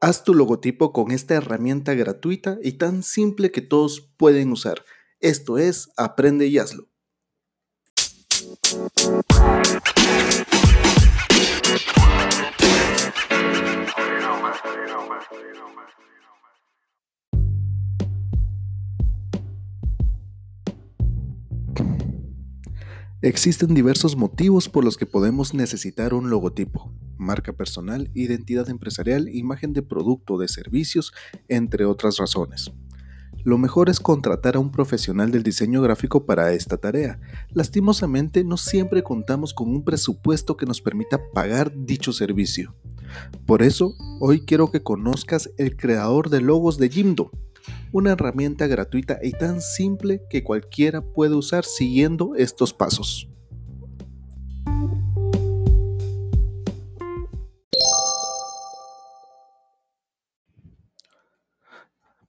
Haz tu logotipo con esta herramienta gratuita y tan simple que todos pueden usar. Esto es Aprende y hazlo. Existen diversos motivos por los que podemos necesitar un logotipo, marca personal, identidad empresarial, imagen de producto o de servicios, entre otras razones. Lo mejor es contratar a un profesional del diseño gráfico para esta tarea. Lastimosamente, no siempre contamos con un presupuesto que nos permita pagar dicho servicio. Por eso, hoy quiero que conozcas el creador de logos de Jimdo, una herramienta gratuita y tan simple que cualquiera puede usar siguiendo estos pasos.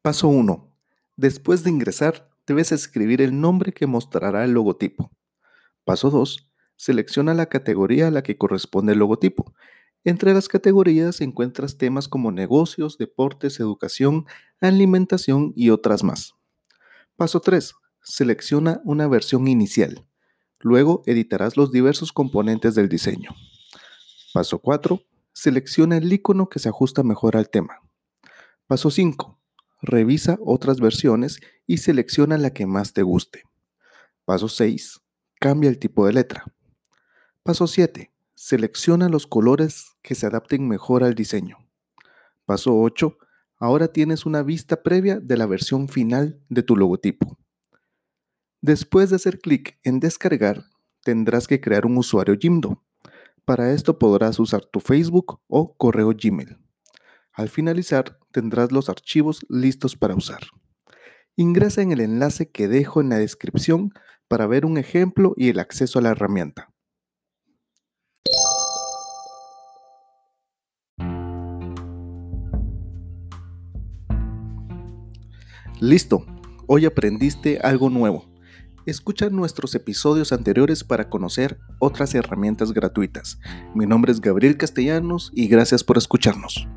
Paso 1. Después de ingresar, debes escribir el nombre que mostrará el logotipo. Paso 2. Selecciona la categoría a la que corresponde el logotipo entre las categorías encuentras temas como negocios, deportes, educación, alimentación y otras más. Paso 3. Selecciona una versión inicial. Luego editarás los diversos componentes del diseño. Paso 4. Selecciona el icono que se ajusta mejor al tema. Paso 5. Revisa otras versiones y selecciona la que más te guste. Paso 6. Cambia el tipo de letra. Paso 7 Selecciona los colores que se adapten mejor al diseño. Paso 8. Ahora tienes una vista previa de la versión final de tu logotipo. Después de hacer clic en descargar, tendrás que crear un usuario Jimdo. Para esto podrás usar tu Facebook o correo Gmail. Al finalizar, tendrás los archivos listos para usar. Ingresa en el enlace que dejo en la descripción para ver un ejemplo y el acceso a la herramienta. Listo, hoy aprendiste algo nuevo. Escucha nuestros episodios anteriores para conocer otras herramientas gratuitas. Mi nombre es Gabriel Castellanos y gracias por escucharnos.